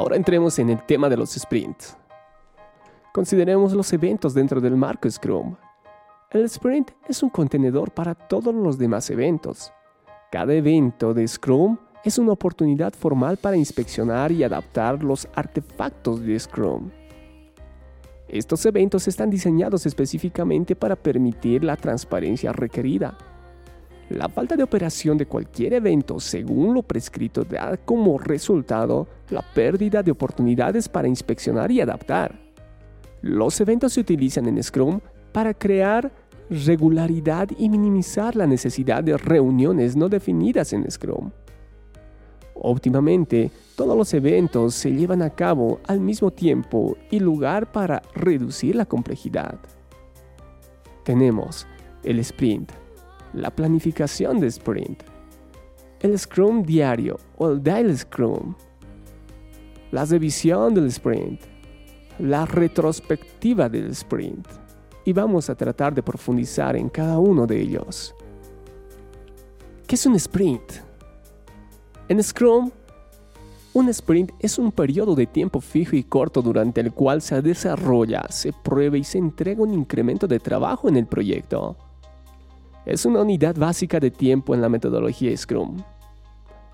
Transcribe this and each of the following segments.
Ahora entremos en el tema de los sprints. Consideremos los eventos dentro del marco Scrum. El sprint es un contenedor para todos los demás eventos. Cada evento de Scrum es una oportunidad formal para inspeccionar y adaptar los artefactos de Scrum. Estos eventos están diseñados específicamente para permitir la transparencia requerida. La falta de operación de cualquier evento según lo prescrito da como resultado la pérdida de oportunidades para inspeccionar y adaptar. Los eventos se utilizan en Scrum para crear regularidad y minimizar la necesidad de reuniones no definidas en Scrum. Óptimamente, todos los eventos se llevan a cabo al mismo tiempo y lugar para reducir la complejidad. Tenemos el sprint, la planificación de sprint, el Scrum diario o el Dial Scrum, la revisión del sprint, la retrospectiva del sprint y vamos a tratar de profundizar en cada uno de ellos. ¿Qué es un sprint? En Scrum, un sprint es un periodo de tiempo fijo y corto durante el cual se desarrolla, se prueba y se entrega un incremento de trabajo en el proyecto. Es una unidad básica de tiempo en la metodología Scrum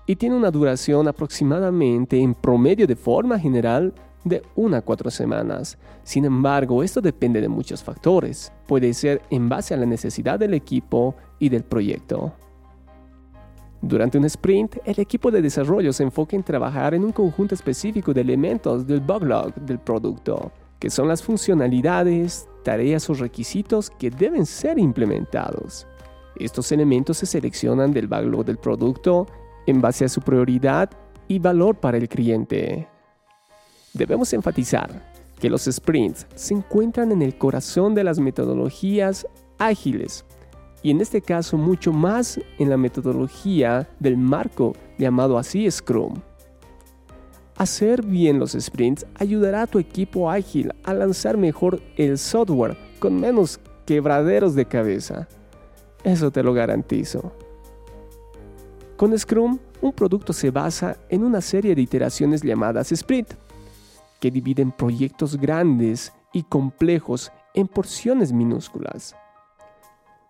y tiene una duración aproximadamente en promedio de forma general de una a cuatro semanas. Sin embargo, esto depende de muchos factores. Puede ser en base a la necesidad del equipo y del proyecto. Durante un sprint, el equipo de desarrollo se enfoca en trabajar en un conjunto específico de elementos del backlog del producto, que son las funcionalidades, tareas o requisitos que deben ser implementados. Estos elementos se seleccionan del backlog del producto en base a su prioridad y valor para el cliente. Debemos enfatizar que los sprints se encuentran en el corazón de las metodologías ágiles y en este caso mucho más en la metodología del marco llamado así Scrum. Hacer bien los sprints ayudará a tu equipo ágil a lanzar mejor el software con menos quebraderos de cabeza. Eso te lo garantizo. Con Scrum, un producto se basa en una serie de iteraciones llamadas sprint, que dividen proyectos grandes y complejos en porciones minúsculas.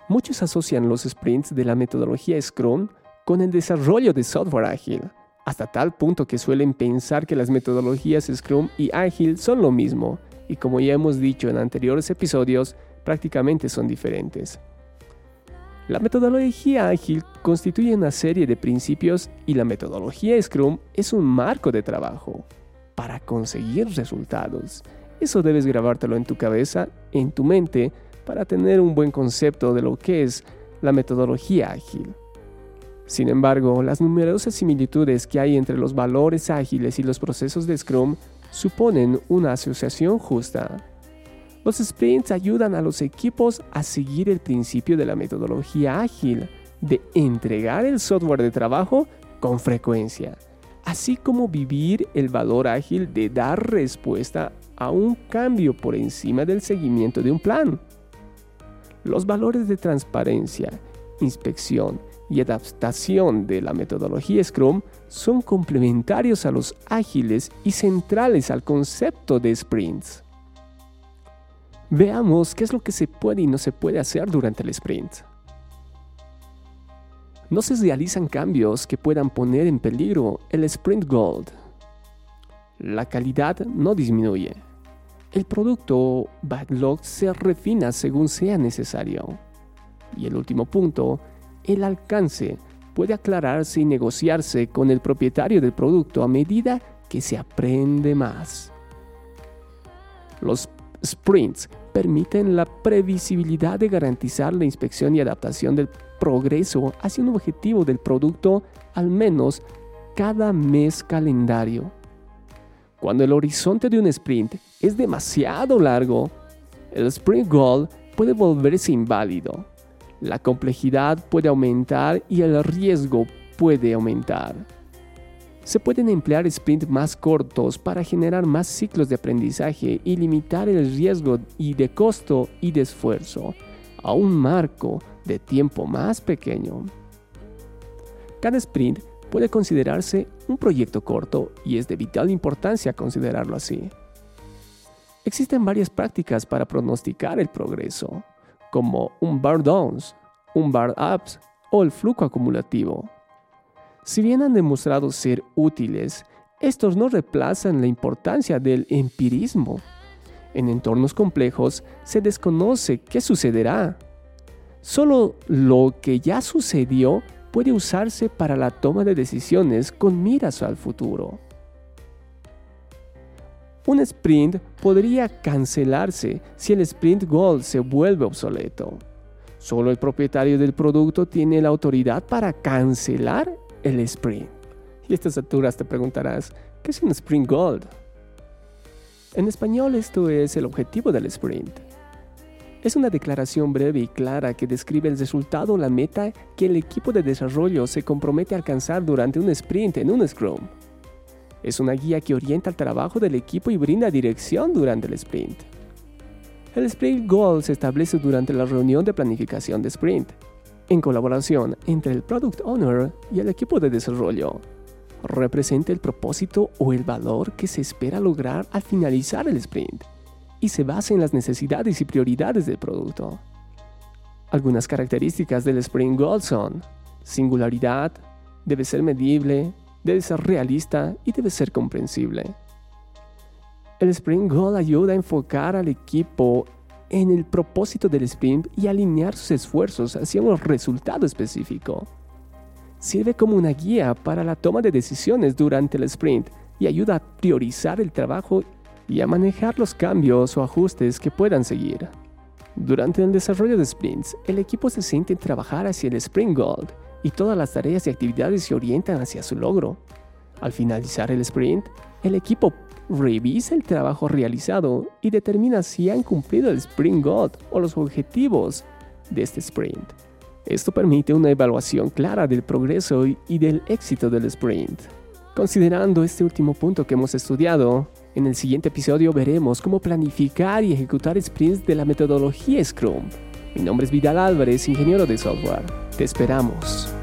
Muchos asocian los sprints de la metodología Scrum con el desarrollo de software ágil, hasta tal punto que suelen pensar que las metodologías Scrum y Ágil son lo mismo, y como ya hemos dicho en anteriores episodios, prácticamente son diferentes. La metodología ágil constituye una serie de principios y la metodología Scrum es un marco de trabajo para conseguir resultados. Eso debes grabártelo en tu cabeza, en tu mente, para tener un buen concepto de lo que es la metodología ágil. Sin embargo, las numerosas similitudes que hay entre los valores ágiles y los procesos de Scrum suponen una asociación justa. Los sprints ayudan a los equipos a seguir el principio de la metodología ágil, de entregar el software de trabajo con frecuencia, así como vivir el valor ágil de dar respuesta a un cambio por encima del seguimiento de un plan. Los valores de transparencia, inspección y adaptación de la metodología Scrum son complementarios a los ágiles y centrales al concepto de sprints. Veamos qué es lo que se puede y no se puede hacer durante el sprint. No se realizan cambios que puedan poner en peligro el sprint gold. La calidad no disminuye el producto backlog se refina según sea necesario. Y el último punto, el alcance puede aclararse y negociarse con el propietario del producto a medida que se aprende más. Los sprints permiten la previsibilidad de garantizar la inspección y adaptación del progreso hacia un objetivo del producto al menos cada mes calendario. Cuando el horizonte de un sprint es demasiado largo, el sprint goal puede volverse inválido. La complejidad puede aumentar y el riesgo puede aumentar. Se pueden emplear sprints más cortos para generar más ciclos de aprendizaje y limitar el riesgo y de costo y de esfuerzo a un marco de tiempo más pequeño. Cada sprint puede considerarse un proyecto corto y es de vital importancia considerarlo así. Existen varias prácticas para pronosticar el progreso, como un bar downs, un bar ups o el flujo acumulativo. Si bien han demostrado ser útiles, estos no reemplazan la importancia del empirismo. En entornos complejos se desconoce qué sucederá. Solo lo que ya sucedió puede usarse para la toma de decisiones con miras al futuro. Un sprint podría cancelarse si el sprint goal se vuelve obsoleto. Solo el propietario del producto tiene la autoridad para cancelar el sprint. Y a estas alturas te preguntarás, ¿qué es un sprint goal? En español esto es el objetivo del sprint. Es una declaración breve y clara que describe el resultado o la meta que el equipo de desarrollo se compromete a alcanzar durante un sprint en un Scrum. Es una guía que orienta el trabajo del equipo y brinda dirección durante el sprint. El Sprint Goal se establece durante la reunión de planificación de sprint, en colaboración entre el Product Owner y el equipo de desarrollo. Representa el propósito o el valor que se espera lograr al finalizar el sprint y se basa en las necesidades y prioridades del producto. Algunas características del Sprint Goal son singularidad, debe ser medible, debe ser realista y debe ser comprensible. El Sprint Goal ayuda a enfocar al equipo en el propósito del sprint y alinear sus esfuerzos hacia un resultado específico. Sirve como una guía para la toma de decisiones durante el sprint y ayuda a priorizar el trabajo y a manejar los cambios o ajustes que puedan seguir. Durante el desarrollo de sprints, el equipo se siente en trabajar hacia el Sprint Goal y todas las tareas y actividades se orientan hacia su logro. Al finalizar el sprint, el equipo revisa el trabajo realizado y determina si han cumplido el Sprint Goal o los objetivos de este sprint. Esto permite una evaluación clara del progreso y del éxito del sprint. Considerando este último punto que hemos estudiado, en el siguiente episodio veremos cómo planificar y ejecutar sprints de la metodología Scrum. Mi nombre es Vidal Álvarez, ingeniero de software. Te esperamos.